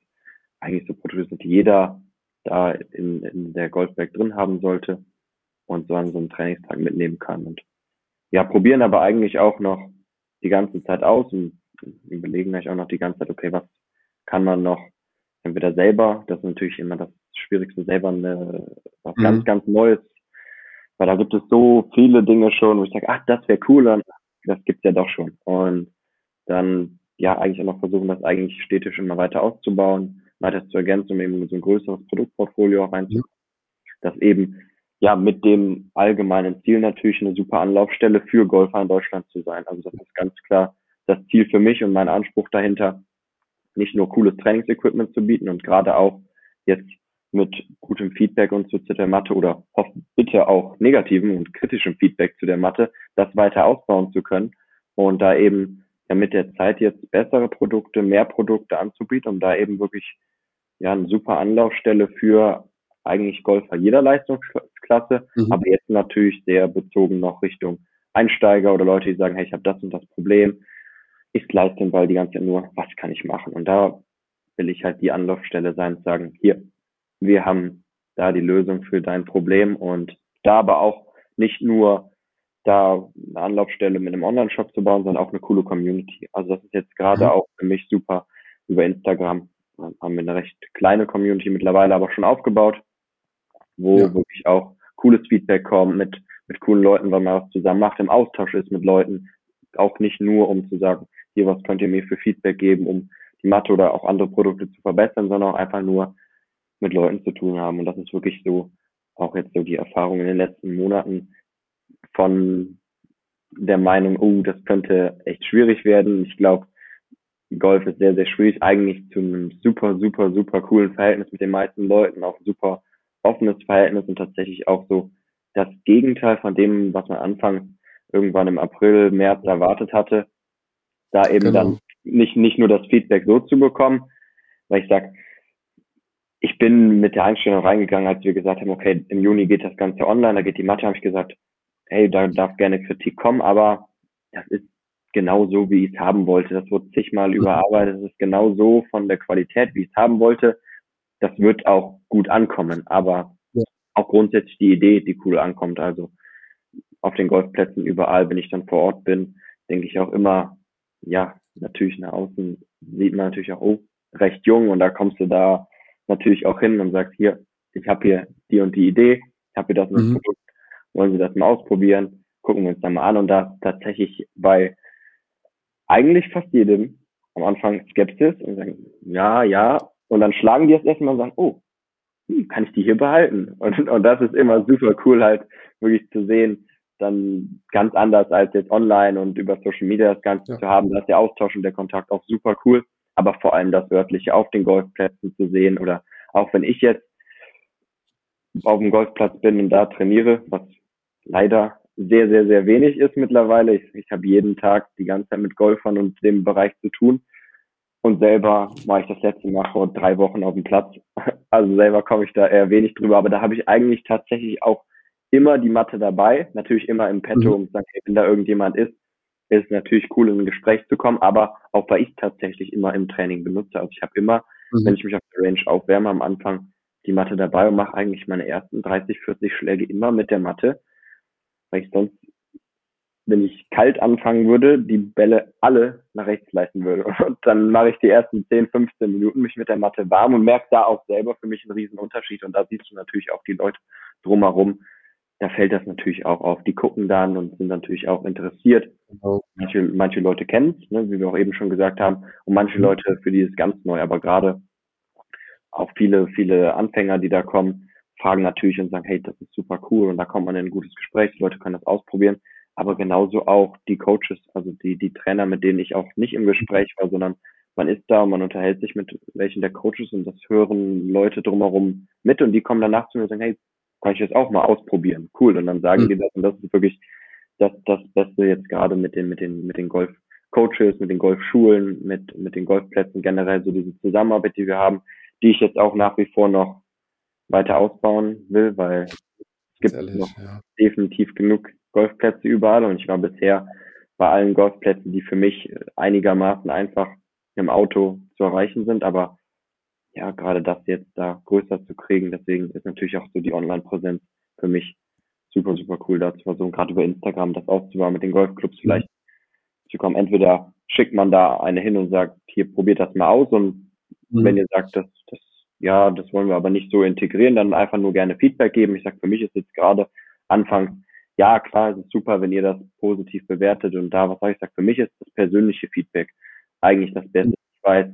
eigentlich so Produkte sind, die jeder da in, in der Golfbag drin haben sollte und so an so einem Trainingstag mitnehmen kann. Und ja, probieren aber eigentlich auch noch die ganze Zeit aus und überlegen eigentlich auch noch die ganze Zeit, okay, was kann man noch entweder selber, das ist natürlich immer das Schwierigste, selber eine, was Mhm. ganz, ganz Neues, weil da gibt es so viele Dinge schon, wo ich sage, ach, das wäre cooler, das gibt's ja doch schon. Und dann ja eigentlich auch noch versuchen, das eigentlich stetig immer weiter auszubauen, weiter zu ergänzen, um eben so ein größeres Produktportfolio auch reinzukommen. Das eben ja mit dem allgemeinen Ziel natürlich eine super Anlaufstelle für Golfer in Deutschland zu sein. Also das ist ganz klar das Ziel für mich und mein Anspruch dahinter, nicht nur cooles Trainingsequipment zu bieten und gerade auch jetzt mit gutem Feedback und so zu der Matte oder bitte auch negativem und kritischem Feedback zu der Matte, das weiter ausbauen zu können und da eben ja mit der Zeit jetzt bessere Produkte, mehr Produkte anzubieten, um da eben wirklich ja eine super Anlaufstelle für eigentlich Golfer jeder Klasse, mhm. aber jetzt natürlich sehr bezogen noch Richtung Einsteiger oder Leute, die sagen, hey, ich habe das und das Problem. Ich slice den Ball die ganze Zeit nur, was kann ich machen? Und da will ich halt die Anlaufstelle sein und sagen, hier, wir haben da die Lösung für dein Problem und da aber auch nicht nur da eine Anlaufstelle mit einem Online-Shop zu bauen, sondern auch eine coole Community. Also das ist jetzt gerade mhm. auch für mich super über Instagram. Haben wir eine recht kleine Community mittlerweile aber schon aufgebaut, wo ja. wirklich auch cooles Feedback kommt mit, mit coolen Leuten, weil man was zusammen macht, im Austausch ist mit Leuten. Auch nicht nur, um zu sagen, hier, was könnt ihr mir für Feedback geben, um die Matte oder auch andere Produkte zu verbessern, sondern auch einfach nur mit Leuten zu tun haben. Und das ist wirklich so, auch jetzt so die Erfahrung in den letzten Monaten von der Meinung, oh, das könnte echt schwierig werden. Ich glaube, Golf ist sehr, sehr schwierig, eigentlich zu einem super, super, super coolen Verhältnis mit den meisten Leuten, auch super offenes Verhältnis und tatsächlich auch so das Gegenteil von dem, was man anfangs irgendwann im April, März erwartet hatte, da eben genau. dann nicht, nicht nur das Feedback so zu bekommen, weil ich sag, ich bin mit der Einstellung reingegangen, als wir gesagt haben, okay, im Juni geht das Ganze online, da geht die Mathe, habe ich gesagt, hey, da darf gerne Kritik kommen, aber das ist genau so, wie ich es haben wollte. Das wurde zigmal mhm. überarbeitet, das ist genau so von der Qualität, wie ich es haben wollte. Das wird auch gut ankommen, aber ja. auch grundsätzlich die Idee, die cool ankommt. Also auf den Golfplätzen überall, wenn ich dann vor Ort bin, denke ich auch immer, ja, natürlich nach außen sieht man natürlich auch, oh, recht jung und da kommst du da natürlich auch hin und sagst, hier, ich habe hier die und die Idee, ich habe hier das mhm. Produkt, wollen Sie das mal ausprobieren, gucken wir uns da mal an und da tatsächlich bei eigentlich fast jedem am Anfang Skepsis und sagen, ja, ja, und dann schlagen die das erstmal und sagen, oh, hm, kann ich die hier behalten? Und, und das ist immer super cool halt wirklich zu sehen, dann ganz anders als jetzt online und über Social Media das Ganze ja. zu haben, da ist der Austausch und der Kontakt auch super cool, aber vor allem das Örtliche auf den Golfplätzen zu sehen oder auch wenn ich jetzt auf dem Golfplatz bin und da trainiere, was leider sehr, sehr, sehr wenig ist mittlerweile. Ich, ich habe jeden Tag die ganze Zeit mit Golfern und dem Bereich zu tun. Und selber war ich das letzte Mal vor drei Wochen auf dem Platz. Also selber komme ich da eher wenig drüber, aber da habe ich eigentlich tatsächlich auch immer die Matte dabei. Natürlich immer im Petto, mhm. um zu sagen, wenn da irgendjemand ist, ist es natürlich cool, in ein Gespräch zu kommen, aber auch weil ich tatsächlich immer im Training benutze. Also ich habe immer, mhm. wenn ich mich auf der Range aufwärme, am Anfang die Matte dabei und mache eigentlich meine ersten 30, 40 Schläge immer mit der Matte weil ich sonst, wenn ich kalt anfangen würde, die Bälle alle nach rechts leisten würde. Und dann mache ich die ersten 10, 15 Minuten mich mit der Matte warm und merke da auch selber für mich einen riesen Unterschied. Und da siehst du natürlich auch die Leute drumherum. Da fällt das natürlich auch auf. Die gucken dann und sind natürlich auch interessiert. Genau. Manche, manche Leute kennen es, ne, wie wir auch eben schon gesagt haben. Und manche mhm. Leute, für die ist es ganz neu. Aber gerade auch viele, viele Anfänger, die da kommen, fragen natürlich und sagen, hey, das ist super cool und da kommt man in ein gutes Gespräch, die Leute können das ausprobieren. Aber genauso auch die Coaches, also die, die Trainer, mit denen ich auch nicht im Gespräch war, sondern man ist da und man unterhält sich mit welchen der Coaches und das hören Leute drumherum mit und die kommen danach zu mir und sagen, hey, kann ich das auch mal ausprobieren? Cool. Und dann sagen mhm. die das und das ist wirklich das, das Beste jetzt gerade mit den, mit den, mit den Golf-Coaches, mit den Golfschulen, mit, mit den Golfplätzen generell, so diese Zusammenarbeit, die wir haben, die ich jetzt auch nach wie vor noch weiter ausbauen will, weil es gibt ehrlich, noch ja. definitiv genug Golfplätze überall und ich war bisher bei allen Golfplätzen, die für mich einigermaßen einfach im Auto zu erreichen sind, aber ja, gerade das jetzt da größer zu kriegen, deswegen ist natürlich auch so die Online-Präsenz für mich super, super cool, da zu versuchen, gerade über Instagram das aufzubauen, mit den Golfclubs vielleicht mhm. zu kommen. Entweder schickt man da eine hin und sagt, hier probiert das mal aus und mhm. wenn ihr sagt, das, das ja, das wollen wir aber nicht so integrieren, dann einfach nur gerne Feedback geben. Ich sage, für mich ist jetzt gerade anfangs, ja, klar, es ist super, wenn ihr das positiv bewertet und da, was soll ich sagen, für mich ist das persönliche Feedback eigentlich das Beste. Ich weiß,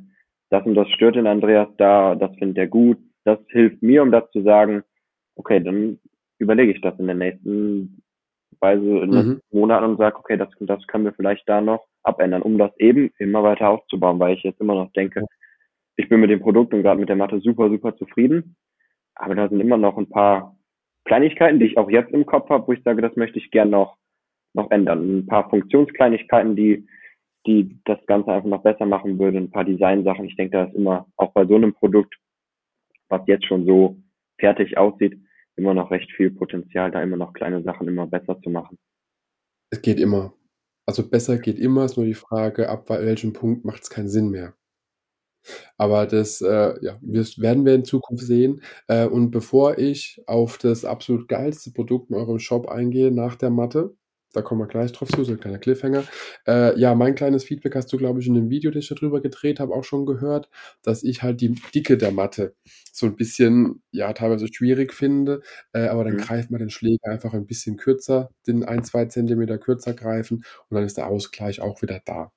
das und das stört den Andreas da, das findet er gut, das hilft mir, um das zu sagen, okay, dann überlege ich das in den nächsten Weise in den mhm. Monaten und sage, okay, das, das können wir vielleicht da noch abändern, um das eben immer weiter aufzubauen, weil ich jetzt immer noch denke, ich bin mit dem Produkt und gerade mit der Matte super, super zufrieden. Aber da sind immer noch ein paar Kleinigkeiten, die ich auch jetzt im Kopf habe, wo ich sage, das möchte ich gern noch, noch ändern. Ein paar Funktionskleinigkeiten, die, die das Ganze einfach noch besser machen würden, ein paar Designsachen. Ich denke, da ist immer auch bei so einem Produkt, was jetzt schon so fertig aussieht, immer noch recht viel Potenzial, da immer noch kleine Sachen immer besser zu machen. Es geht immer. Also besser geht immer, ist nur die Frage, ab welchem Punkt macht es keinen Sinn mehr. Aber das, äh, ja, werden wir in Zukunft sehen. Äh, und bevor ich auf das absolut geilste Produkt in eurem Shop eingehe nach der Matte da kommen wir gleich drauf zu, so ein kleiner Cliffhanger. Äh, ja, mein kleines Feedback hast du, glaube ich, in dem Video, das ich darüber gedreht habe, auch schon gehört, dass ich halt die Dicke der Matte so ein bisschen, ja, teilweise schwierig finde, äh, aber dann mhm. greift man den Schläger einfach ein bisschen kürzer, den ein, zwei Zentimeter kürzer greifen und dann ist der Ausgleich auch wieder da.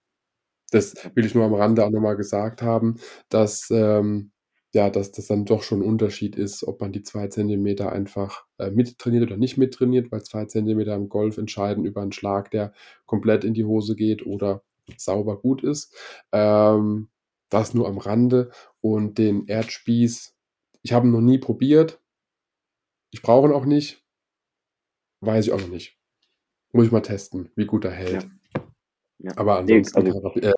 Das will ich nur am Rande auch nochmal gesagt haben, dass ähm, ja, dass das dann doch schon ein Unterschied ist, ob man die zwei Zentimeter einfach äh, mittrainiert oder nicht mittrainiert, weil zwei Zentimeter im Golf entscheiden über einen Schlag, der komplett in die Hose geht oder sauber gut ist. Ähm, das nur am Rande. Und den Erdspieß, ich habe ihn noch nie probiert. Ich brauche ihn auch nicht. Weiß ich auch noch nicht. Muss ich mal testen, wie gut er hält. Ja. Ja. Aber ansonsten nee, also, äh,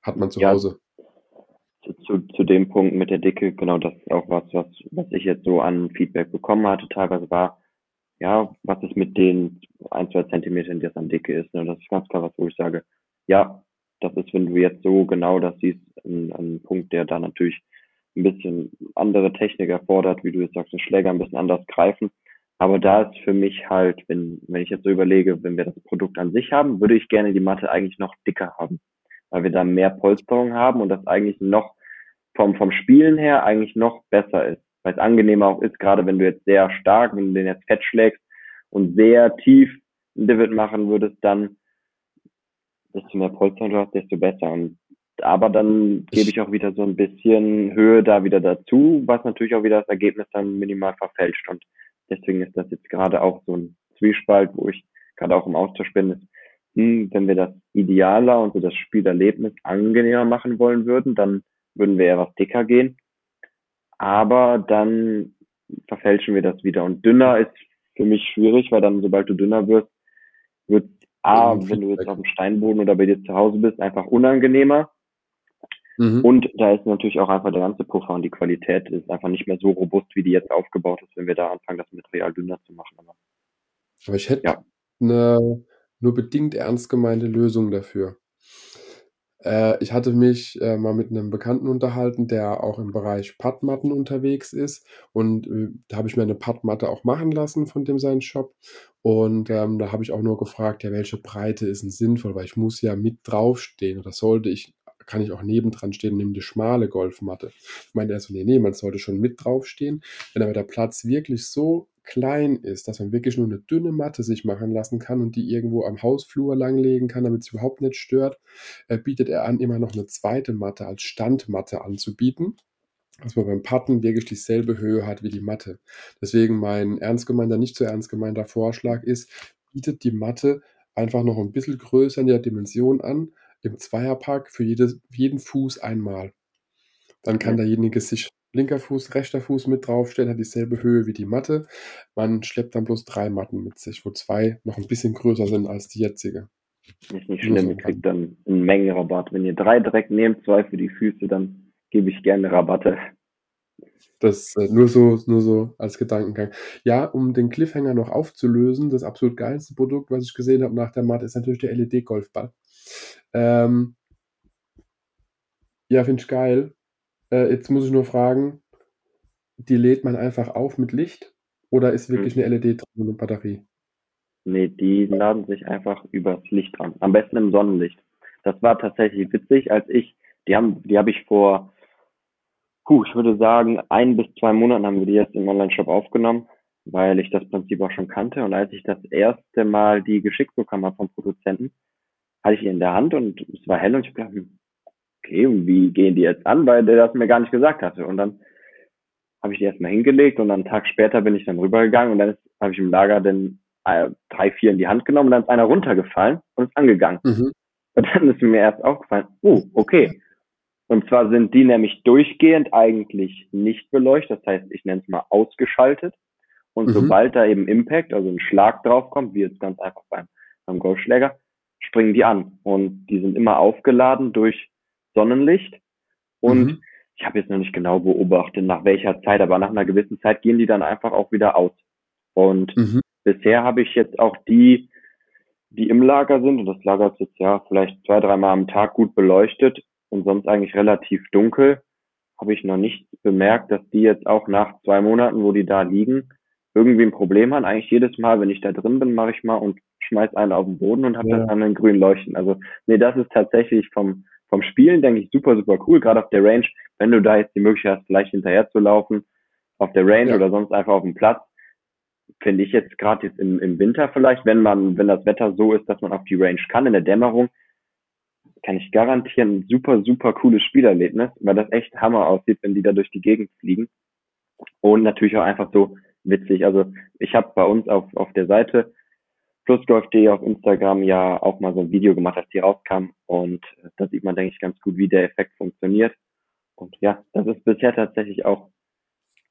hat man zu ja, Hause zu, zu dem Punkt mit der Dicke, genau das ist auch was, was, was ich jetzt so an Feedback bekommen hatte, teilweise war, ja, was ist mit den ein, zwei Zentimetern, die es an Dicke ist. Ne? Das ist ganz klar was, wo ich sage, ja, das ist, wenn du jetzt so genau das siehst, ein, ein Punkt, der da natürlich ein bisschen andere Technik erfordert, wie du jetzt sagst, den Schläger ein bisschen anders greifen. Aber da ist für mich halt, wenn, wenn ich jetzt so überlege, wenn wir das Produkt an sich haben, würde ich gerne die Matte eigentlich noch dicker haben, weil wir da mehr Polsterung haben und das eigentlich noch vom, vom Spielen her eigentlich noch besser ist. Weil es angenehmer auch ist, gerade wenn du jetzt sehr stark, wenn du den jetzt fett schlägst und sehr tief ein Divid machen würdest, dann desto mehr Polster du hast, desto besser. Und aber dann gebe ich auch wieder so ein bisschen Höhe da wieder dazu, was natürlich auch wieder das Ergebnis dann minimal verfälscht. Und deswegen ist das jetzt gerade auch so ein Zwiespalt, wo ich gerade auch im Austausch bin, ist, hm, wenn wir das idealer und so das Spielerlebnis angenehmer machen wollen würden, dann würden wir eher was dicker gehen. Aber dann verfälschen wir das wieder. Und dünner ist für mich schwierig, weil dann, sobald du dünner wirst, wird A, wenn du jetzt auf dem Steinboden oder bei dir zu Hause bist, einfach unangenehmer. Mhm. Und da ist natürlich auch einfach der ganze Puffer und die Qualität ist einfach nicht mehr so robust, wie die jetzt aufgebaut ist, wenn wir da anfangen, das Material dünner zu machen. Aber ich hätte ja. eine nur bedingt ernst gemeinte Lösung dafür. Äh, ich hatte mich äh, mal mit einem Bekannten unterhalten, der auch im Bereich Padmatten unterwegs ist. Und äh, da habe ich mir eine Padmatte auch machen lassen von dem seinen Shop. Und ähm, da habe ich auch nur gefragt, ja, welche Breite ist denn sinnvoll, weil ich muss ja mit draufstehen oder sollte ich, kann ich auch nebendran stehen und nehme die schmale Golfmatte. Ich meinte er so, nee, nee, man sollte schon mit draufstehen. Wenn aber der Platz wirklich so klein ist, dass man wirklich nur eine dünne Matte sich machen lassen kann und die irgendwo am Hausflur langlegen kann, damit es überhaupt nicht stört, äh, bietet er an, immer noch eine zweite Matte als Standmatte anzubieten, dass man beim Patten wirklich dieselbe Höhe hat wie die Matte. Deswegen mein ernst gemeinter, nicht so ernst gemeinter Vorschlag ist, bietet die Matte einfach noch ein bisschen größer in der Dimension an, im Zweierpack für jedes, jeden Fuß einmal. Dann kann derjenige sich linker Fuß, rechter Fuß mit draufstellen, hat dieselbe Höhe wie die Matte. Man schleppt dann bloß drei Matten mit sich, wo zwei noch ein bisschen größer sind als die jetzige. Ist nicht schlimm, ihr kriegt dann einen Mengenrabatt. Wenn ihr drei direkt nehmt, zwei für die Füße, dann gebe ich gerne Rabatte. Das äh, nur so, nur so als Gedankengang. Ja, um den Cliffhanger noch aufzulösen, das absolut geilste Produkt, was ich gesehen habe nach der Matte, ist natürlich der LED-Golfball. Ähm, ja, finde ich geil. Äh, jetzt muss ich nur fragen, die lädt man einfach auf mit Licht oder ist wirklich hm. eine LED drin und eine Batterie? Nee, die laden sich einfach übers Licht an. Am besten im Sonnenlicht. Das war tatsächlich witzig, als ich, die haben, die habe ich vor, puh, ich würde sagen, ein bis zwei Monaten haben wir die jetzt im Online-Shop aufgenommen, weil ich das Prinzip auch schon kannte. Und als ich das erste Mal die geschickt bekommen habe vom Produzenten, hatte ich die in der Hand und es war hell und ich habe gedacht, hm, okay, und wie gehen die jetzt an, weil der das mir gar nicht gesagt hatte. Und dann habe ich die erstmal hingelegt und dann einen Tag später bin ich dann rübergegangen und dann habe ich im Lager dann äh, drei, vier in die Hand genommen und dann ist einer runtergefallen und ist angegangen. Mhm. Und dann ist mir erst aufgefallen, oh, okay. Und zwar sind die nämlich durchgehend eigentlich nicht beleuchtet, das heißt, ich nenne es mal ausgeschaltet. Und mhm. sobald da eben Impact, also ein Schlag draufkommt, wie jetzt ganz einfach beim, beim Golfschläger, springen die an. Und die sind immer aufgeladen durch Sonnenlicht. Und mhm. ich habe jetzt noch nicht genau beobachtet, nach welcher Zeit, aber nach einer gewissen Zeit gehen die dann einfach auch wieder aus. Und mhm. bisher habe ich jetzt auch die, die im Lager sind, und das Lager ist jetzt ja vielleicht zwei, dreimal am Tag gut beleuchtet und sonst eigentlich relativ dunkel, habe ich noch nicht bemerkt, dass die jetzt auch nach zwei Monaten, wo die da liegen, irgendwie ein Problem haben. Eigentlich jedes Mal, wenn ich da drin bin, mache ich mal und schmeiß einen auf den Boden und habe ja. dann in grün leuchten. Also nee, das ist tatsächlich vom vom Spielen, denke ich, super, super cool. Gerade auf der Range, wenn du da jetzt die Möglichkeit hast, vielleicht hinterher zu laufen, auf der Range ja. oder sonst einfach auf dem Platz, finde ich jetzt gerade jetzt im, im Winter vielleicht, wenn man, wenn das Wetter so ist, dass man auf die Range kann, in der Dämmerung, kann ich garantieren, ein super, super cooles Spielerlebnis, weil das echt Hammer aussieht, wenn die da durch die Gegend fliegen. Und natürlich auch einfach so witzig. Also ich habe bei uns auf, auf der Seite plusgolf.de auf Instagram ja auch mal so ein Video gemacht, als die rauskam. Und äh, da sieht man, denke ich, ganz gut, wie der Effekt funktioniert. Und ja, das ist bisher tatsächlich auch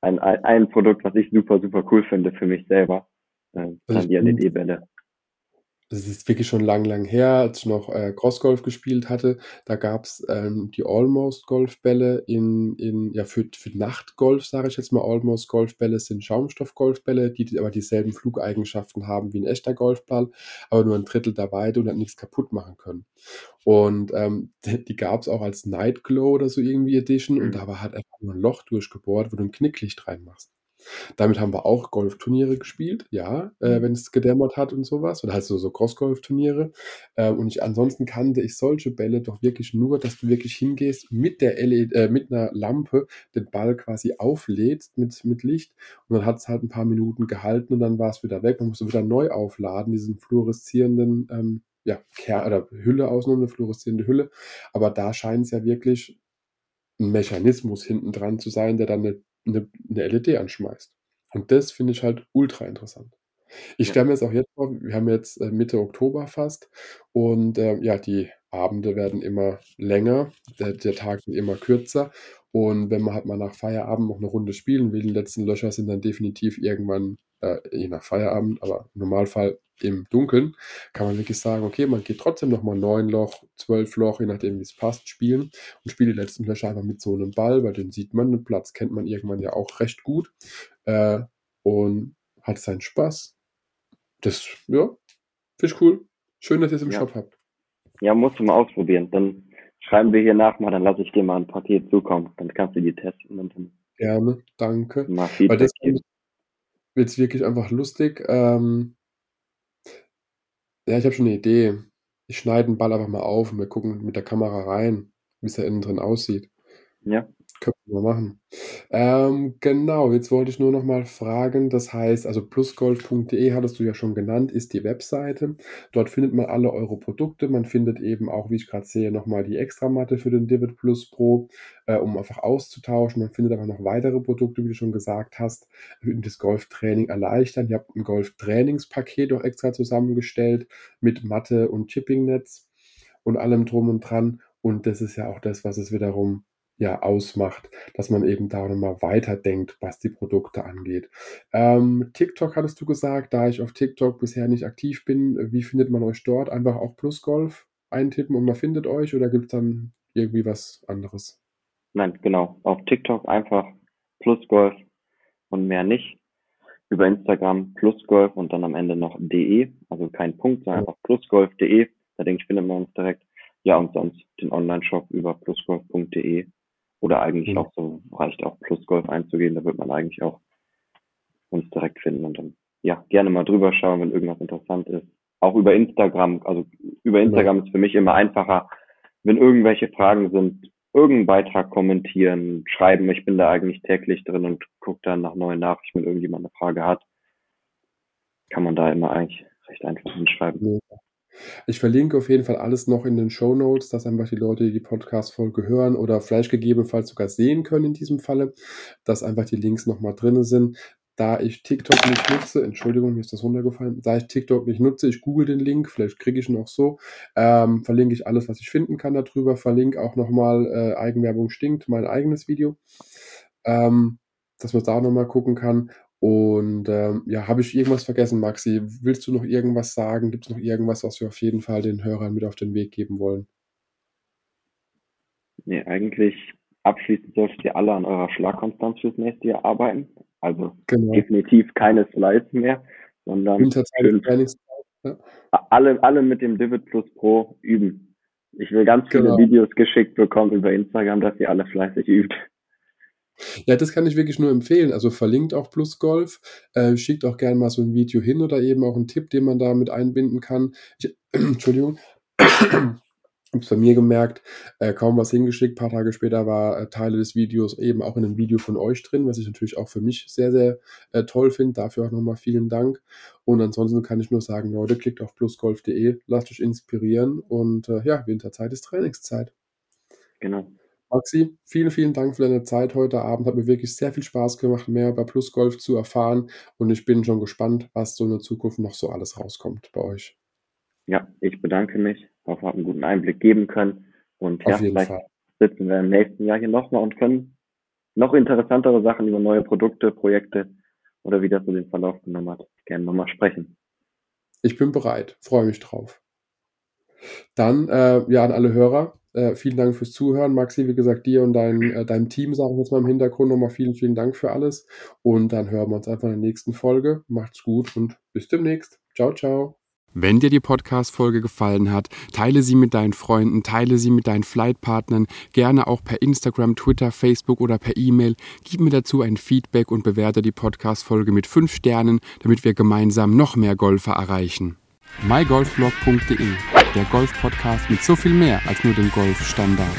ein, ein Produkt, was ich super, super cool finde für mich selber. Äh, dann die LED-Bälle das ist wirklich schon lang, lang her, als ich noch äh, Crossgolf gespielt hatte. Da gab's ähm, die Almost-Golfbälle in, in, ja, für, für Nachtgolf, sage ich jetzt mal. Almost-Golfbälle sind Schaumstoff-Golfbälle, die, die aber dieselben Flugeigenschaften haben wie ein echter Golfball, aber nur ein Drittel der Weite und dann nichts kaputt machen können. Und ähm, die, die gab's auch als Night Glow oder so irgendwie Edition und mhm. da war halt einfach nur ein Loch durchgebohrt, wo du ein Knicklicht reinmachst. Damit haben wir auch Golfturniere gespielt, ja, äh, mhm. wenn es gedämmert hat und sowas. Oder halt so, so Cross-Golf-Turniere. Äh, und ich, ansonsten kannte ich solche Bälle doch wirklich nur, dass du wirklich hingehst, mit der LED, äh, mit einer Lampe den Ball quasi auflädst mit, mit Licht. Und dann hat es halt ein paar Minuten gehalten und dann war es wieder weg. Man musste wieder neu aufladen, diesen fluoreszierenden ähm, ja, Ker oder Hülle ausnehmen, eine fluoreszierende Hülle. Aber da scheint es ja wirklich ein Mechanismus hinten dran zu sein, der dann eine eine, eine LED anschmeißt. Und das finde ich halt ultra interessant. Ich stelle mir jetzt auch jetzt vor, wir haben jetzt äh, Mitte Oktober fast und äh, ja, die Abende werden immer länger, der, der, Tag wird immer kürzer und wenn man halt mal nach Feierabend noch eine Runde spielen will, die letzten Löcher sind dann definitiv irgendwann, äh, je nach Feierabend, aber im Normalfall im Dunkeln, kann man wirklich sagen, okay, man geht trotzdem nochmal neun Loch, zwölf Loch, je nachdem wie es passt, spielen und spielt die letzten Löcher einfach mit so einem Ball, weil den sieht man, den Platz kennt man irgendwann ja auch recht gut äh, und hat seinen Spaß. Das, ja, finde ich cool. Schön, dass ihr es im ja. Shop habt. Ja, musst du mal ausprobieren. Dann schreiben wir hier nach mal, dann lasse ich dir mal ein Paket zukommen. Dann kannst du die testen und dann. Gerne, danke. Weil das wird es wirklich einfach lustig. Ähm, ja, ich habe schon eine Idee. Ich schneide den Ball einfach mal auf und wir gucken mit der Kamera rein, wie es da innen drin aussieht. Ja. Können wir machen. Ähm, genau, jetzt wollte ich nur noch mal fragen, das heißt, also plusgolf.de hattest du ja schon genannt, ist die Webseite. Dort findet man alle eure Produkte. Man findet eben auch, wie ich gerade sehe, noch mal die Extramatte für den Divid Plus Pro, äh, um einfach auszutauschen. Man findet aber noch weitere Produkte, wie du schon gesagt hast, die das Golftraining erleichtern. Ihr habt ein Golftrainingspaket auch extra zusammengestellt mit Matte und Chippingnetz und allem drum und dran. Und das ist ja auch das, was es wiederum ja ausmacht, dass man eben da nochmal weiterdenkt, was die Produkte angeht. Ähm, TikTok hattest du gesagt, da ich auf TikTok bisher nicht aktiv bin, wie findet man euch dort? Einfach auch Plusgolf eintippen und man findet euch oder gibt es dann irgendwie was anderes? Nein, genau. Auf TikTok einfach Plusgolf und mehr nicht. Über Instagram Plusgolf und dann am Ende noch de, also kein Punkt, sondern einfach plusgolf.de. Da denke ich, findet man uns direkt. Ja, und sonst den Online-Shop über plusgolf.de oder eigentlich mhm. auch so, reicht auch Plusgolf einzugehen, da wird man eigentlich auch uns direkt finden und dann, ja, gerne mal drüber schauen, wenn irgendwas interessant ist. Auch über Instagram, also über Instagram ja. ist für mich immer einfacher, wenn irgendwelche Fragen sind, irgendeinen Beitrag kommentieren, schreiben. Ich bin da eigentlich täglich drin und gucke dann nach neuen Nachrichten, wenn irgendjemand eine Frage hat. Kann man da immer eigentlich recht einfach hinschreiben. Ja. Ich verlinke auf jeden Fall alles noch in den Show Notes, dass einfach die Leute, die die Podcast-Folge hören oder vielleicht gegebenenfalls sogar sehen können in diesem Falle, dass einfach die Links nochmal drin sind. Da ich TikTok nicht nutze, Entschuldigung, mir ist das runtergefallen, da ich TikTok nicht nutze, ich google den Link, vielleicht kriege ich ihn auch so, ähm, verlinke ich alles, was ich finden kann darüber, verlinke auch nochmal äh, Eigenwerbung stinkt, mein eigenes Video, ähm, dass man da nochmal gucken kann. Und ähm, ja, habe ich irgendwas vergessen, Maxi? Willst du noch irgendwas sagen? Gibt es noch irgendwas, was wir auf jeden Fall den Hörern mit auf den Weg geben wollen? Nee, eigentlich abschließend solltet ihr alle an eurer Schlagkonstanz fürs nächste Jahr arbeiten. Also genau. definitiv keine Slides mehr, sondern ja. alle, alle mit dem Divid Plus Pro üben. Ich will ganz viele genau. Videos geschickt bekommen über Instagram, dass ihr alle fleißig übt. Ja, das kann ich wirklich nur empfehlen. Also verlinkt auch Plus Golf, äh, schickt auch gerne mal so ein Video hin oder eben auch einen Tipp, den man da mit einbinden kann. Ich, Entschuldigung. habe es bei mir gemerkt, äh, kaum was hingeschickt, paar Tage später war äh, Teile des Videos eben auch in einem Video von euch drin, was ich natürlich auch für mich sehr, sehr äh, toll finde. Dafür auch nochmal vielen Dank. Und ansonsten kann ich nur sagen, Leute, klickt auf plusgolf.de, lasst euch inspirieren und äh, ja, Winterzeit ist Trainingszeit. Genau. Maxi, vielen, vielen Dank für deine Zeit heute Abend. Hat mir wirklich sehr viel Spaß gemacht, mehr über Plusgolf zu erfahren. Und ich bin schon gespannt, was so in der Zukunft noch so alles rauskommt bei euch. Ja, ich bedanke mich. Hoffe, habe einen guten Einblick geben können. Und ja, vielleicht Fall. sitzen wir im nächsten Jahr hier nochmal und können noch interessantere Sachen über neue Produkte, Projekte oder wie das so den Verlauf genommen hat, gerne nochmal sprechen. Ich bin bereit, freue mich drauf. Dann, äh, ja, an alle Hörer, äh, vielen Dank fürs Zuhören. Maxi, wie gesagt, dir und dein, äh, deinem Team sage ich jetzt mal im Hintergrund nochmal vielen, vielen Dank für alles. Und dann hören wir uns einfach in der nächsten Folge. Macht's gut und bis demnächst. Ciao, ciao. Wenn dir die Podcast-Folge gefallen hat, teile sie mit deinen Freunden, teile sie mit deinen Flightpartnern, gerne auch per Instagram, Twitter, Facebook oder per E-Mail. Gib mir dazu ein Feedback und bewerte die Podcast-Folge mit 5 Sternen, damit wir gemeinsam noch mehr Golfer erreichen. mygolfblog.de, der Golf-Podcast mit so viel mehr als nur dem Golfstandard.